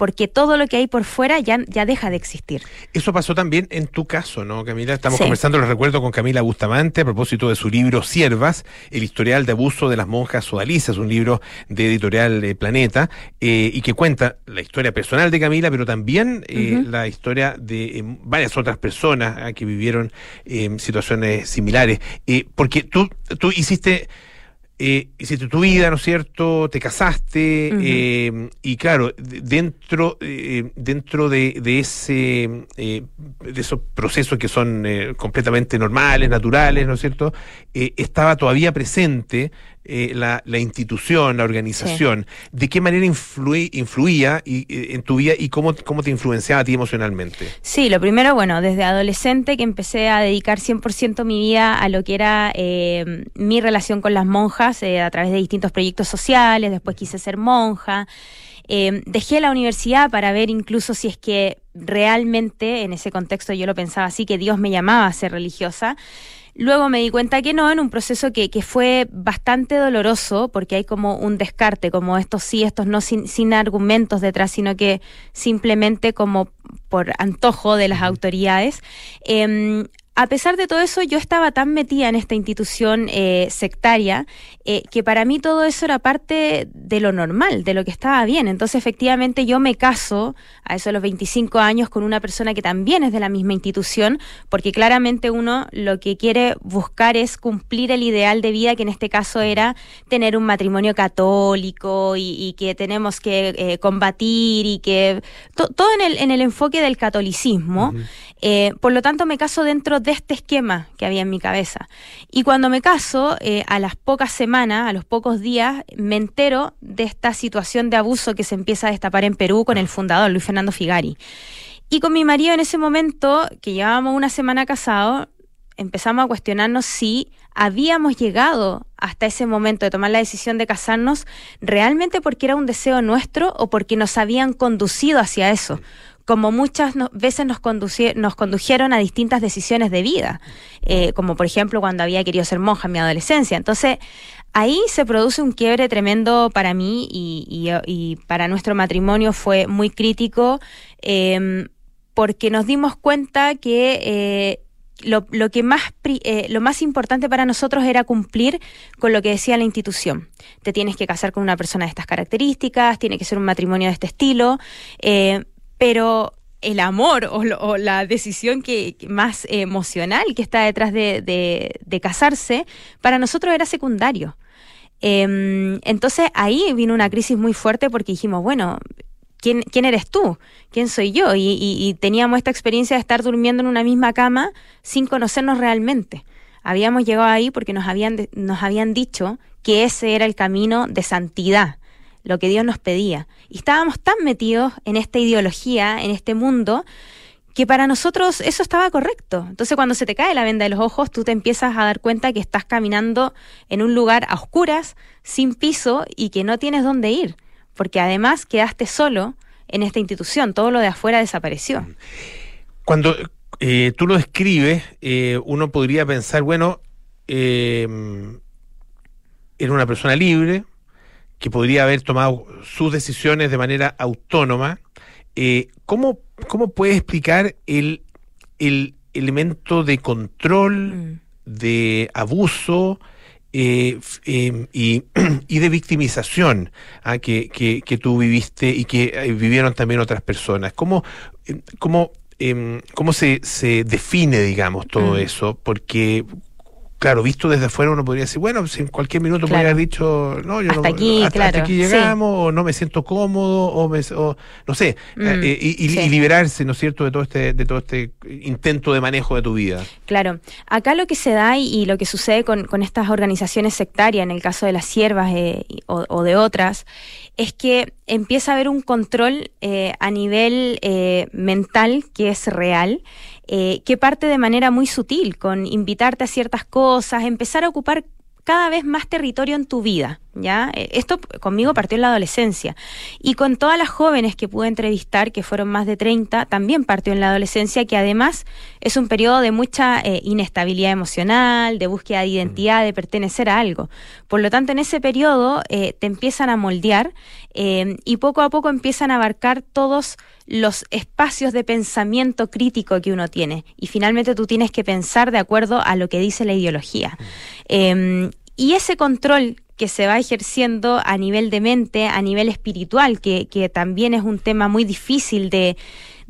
porque todo lo que hay por fuera ya, ya deja de existir. Eso pasó también en tu caso, ¿no, Camila? Estamos conversando, les recuerdo, con Camila Bustamante a propósito de su libro Siervas, el historial de abuso de las monjas sodalizas, un libro de editorial eh, Planeta, eh, y que cuenta la historia personal de Camila, pero también eh, la historia de varias otras personas ah, que vivieron situaciones similares. porque tú, tú hiciste eh, hiciste tu vida, ¿no es cierto? Te casaste eh, y claro, de- dentro eh, dentro de, de ese eh, de esos procesos que son eh, completamente normales, naturales, ¿no es cierto? Estaba todavía presente eh, la, la institución, la organización. ¿De qué manera influí- influía y, eh, en tu vida y cómo, cómo te influenciaba a ti emocionalmente? Sí, lo primero, bueno, desde adolescente que empecé a dedicar 100% mi vida a lo que era eh, mi relación con las monjas eh, a través de distintos proyectos sociales, después quise ser monja. Dejé la universidad para ver incluso si es que realmente, en ese contexto yo lo pensaba así, que Dios me llamaba a ser religiosa. Luego me di cuenta que no, en un proceso que, que fue bastante doloroso, porque hay como un descarte, como estos sí, estos no, sin, sin argumentos detrás, sino que simplemente como por antojo de las autoridades. Em, a pesar de todo eso, yo estaba tan metida en esta institución eh, sectaria eh, que para mí todo eso era parte de lo normal, de lo que estaba bien. Entonces, efectivamente, yo me caso a eso a los 25 años con una persona que también es de la misma institución, porque claramente uno lo que quiere buscar es cumplir el ideal de vida, que en este caso era tener un matrimonio católico y, y que tenemos que eh, combatir y que to- todo en el, en el enfoque del catolicismo. Por lo tanto, me caso dentro de este esquema que había en mi cabeza. Y cuando me caso, eh, a las pocas semanas, a los pocos días, me entero de esta situación de abuso que se empieza a destapar en Perú con el fundador, Luis Fernando Figari. Y con mi marido en ese momento, que llevábamos una semana casados, empezamos a cuestionarnos si habíamos llegado hasta ese momento de tomar la decisión de casarnos realmente porque era un deseo nuestro o porque nos habían conducido hacia eso como muchas no- veces nos, nos condujeron a distintas decisiones de vida, eh, como por ejemplo cuando había querido ser monja en mi adolescencia. Entonces, ahí se produce un quiebre tremendo para mí y, y- y para nuestro matrimonio fue muy crítico, eh, porque nos dimos cuenta que... eh, lo, lo que más eh, lo más importante para nosotros era cumplir con lo que decía la institución. Te tienes que casar con una persona de estas características, tiene que ser un matrimonio de este estilo, eh, pero el amor o, la decisión que más emocional que está detrás de, casarse, para nosotros era secundario. Em, entonces ahí vino una crisis muy fuerte porque dijimos, bueno, ¿quién, quién eres tú? ¿Quién soy yo? Y, y- y teníamos esta experiencia de estar durmiendo en una misma cama sin conocernos realmente. Habíamos llegado ahí porque nos habían, nos habían dicho que ese era el camino de santidad, lo que Dios nos pedía. Y estábamos tan metidos en esta ideología, en este mundo, que para nosotros eso estaba correcto. Entonces cuando se te cae la venda de los ojos, tú te empiezas a dar cuenta que estás caminando en un lugar a oscuras, sin piso y que no tienes dónde ir, porque además quedaste solo en esta institución, todo lo de afuera desapareció. Cuando eh, tú lo describes, eh, uno podría pensar, bueno, eh, era una persona libre que podría haber tomado sus decisiones de manera autónoma. Eh, ¿cómo, ¿Cómo puedes explicar el, el elemento de control, de abuso eh, eh, y, y de victimización ah, que, que, que tú viviste y que eh, vivieron también otras personas? ¿Cómo, eh, cómo, em, cómo se, se define, digamos, todo Mm. eso? Porque, claro, visto desde afuera uno podría decir, bueno, si en cualquier minuto Claro. podría haber dicho, no, yo Hasta no, aquí, hasta, hasta claro, aquí sí. llegamos, o no me siento cómodo, o, me, o no sé, Mm, eh, y, y- sí. y liberarse, ¿no es cierto?, de todo este, de todo este intento de manejo de tu vida. Claro, acá lo que se da y, y lo que sucede con, con estas organizaciones sectarias, en el caso de las siervas eh, o, o de otras, es que empieza a haber un control eh, a nivel eh, mental que es real, eh, que parte de manera muy sutil, con invitarte a ciertas cosas, empezar a ocupar cada vez más territorio en tu vida, ¿ya? Eh, Esto conmigo partió en la adolescencia. Y con todas las jóvenes que pude entrevistar, que fueron más de 30, también partió en la adolescencia, que además es un periodo de mucha eh, inestabilidad emocional, de búsqueda de identidad, de pertenecer a algo. Por lo tanto, en ese periodo eh, te empiezan a moldear eh, y poco a poco empiezan a abarcar todos los espacios de pensamiento crítico que uno tiene. Y finalmente tú tienes que pensar de acuerdo a lo que dice la ideología. Eh, y ese control que se va ejerciendo a nivel de mente, a nivel espiritual, que, que también es un tema muy difícil de,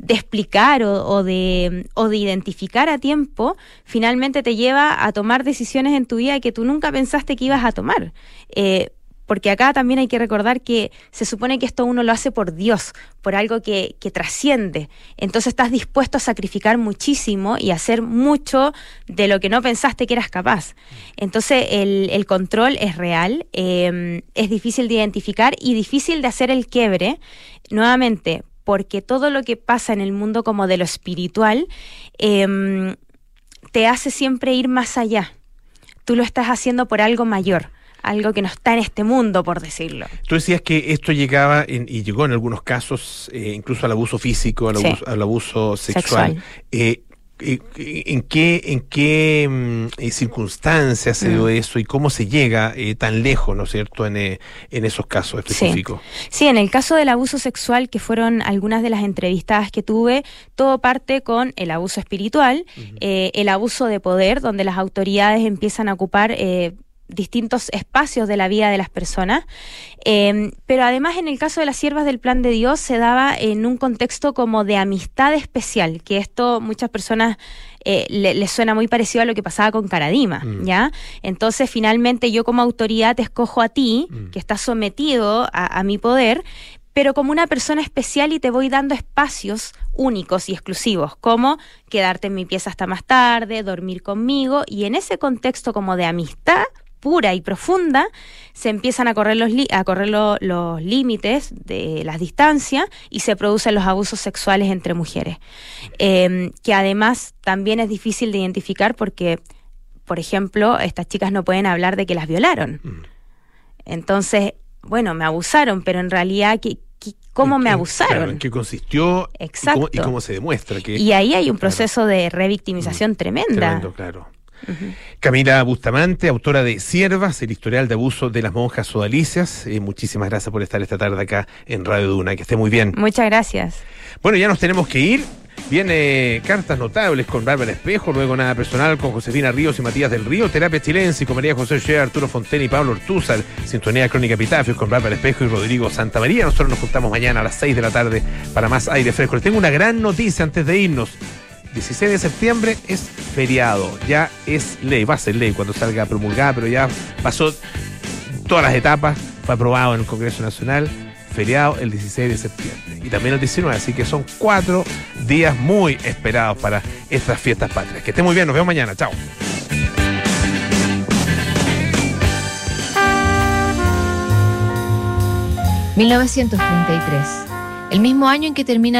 explicar o, o de, o de identificar a tiempo, finalmente te lleva a tomar decisiones en tu vida que tú nunca pensaste que ibas a tomar. Eh, porque acá también hay que recordar que se supone que esto uno lo hace por Dios, por algo que, trasciende. Entonces estás dispuesto a sacrificar muchísimo y hacer mucho de lo que no pensaste que eras capaz. Entonces el, control es real, eh, es difícil de identificar y difícil de hacer el quiebre, nuevamente, porque todo lo que pasa en el mundo como de lo espiritual eh, te hace siempre ir más allá. Tú lo estás haciendo por algo mayor algo que no está en este mundo, por decirlo. Tú decías que esto llegaba en, y llegó en algunos casos eh, incluso al abuso físico, al, Sí. abuso, al abuso sexual. Sexual. Eh, eh, ¿En qué, en qué mm, eh, circunstancias se dio Mm. eso y cómo se llega eh, tan lejos, ¿no es cierto?, en, eh, en esos casos específicos. Sí, en el caso del abuso sexual, que fueron algunas de las entrevistadas que tuve, todo parte con el abuso espiritual, el abuso de poder, donde las autoridades empiezan a ocupar distintos espacios de la vida de las personas. Eh, pero además en el caso de las siervas del plan de Dios se daba en un contexto como de amistad especial, que esto muchas personas eh, le- les suena muy parecido a lo que pasaba con Caradima, Mm. ¿ya? Entonces finalmente yo como autoridad te escojo a ti, que estás sometido a, a mi poder, pero como una persona especial y te voy dando espacios únicos y exclusivos, como quedarte en mi pieza hasta más tarde, dormir conmigo, y en ese contexto como de amistad pura y profunda, se empiezan a correr los, li- a correr lo- los límites de las distancias y se producen los abusos sexuales entre mujeres, Eh, que además también es difícil de identificar porque, por ejemplo, estas chicas no pueden hablar de que las violaron. Entonces, bueno, me abusaron, pero en realidad, ¿qué, cómo me Claro, abusaron? ¿En qué consistió y Exacto. cómo, y cómo se demuestra? Que, Y ahí hay un proceso de revictimización tremenda. Tremendo, claro. Camila Bustamante, autora de Siervas, el historial de abuso de las monjas sodalicias. Eh, muchísimas gracias por estar esta tarde acá en Radio Duna. Que esté muy bien. Muchas gracias. Bueno, ya nos tenemos que ir. Viene cartas notables con Bárbara Espejo, luego nada personal con Josefina Ríos y Matías del Río, terapia chilense con María José Shea, Arturo Fonten y Pablo Ortúzar, sintonía crónica Epitafios con Bárbara Espejo y Rodrigo Santa María. Nosotros nos juntamos mañana a las 6 de la tarde para más aire fresco. Les tengo una gran noticia antes de irnos. 16 de septiembre es feriado, ya es ley, va a ser ley cuando salga promulgada, pero ya pasó todas las etapas, fue aprobado en el Congreso Nacional, feriado el 16 de septiembre y también el 19, así que son cuatro días muy esperados para estas fiestas patrias. Que esté muy bien, nos vemos mañana, chao. ...1933... ...el mismo año en que termina la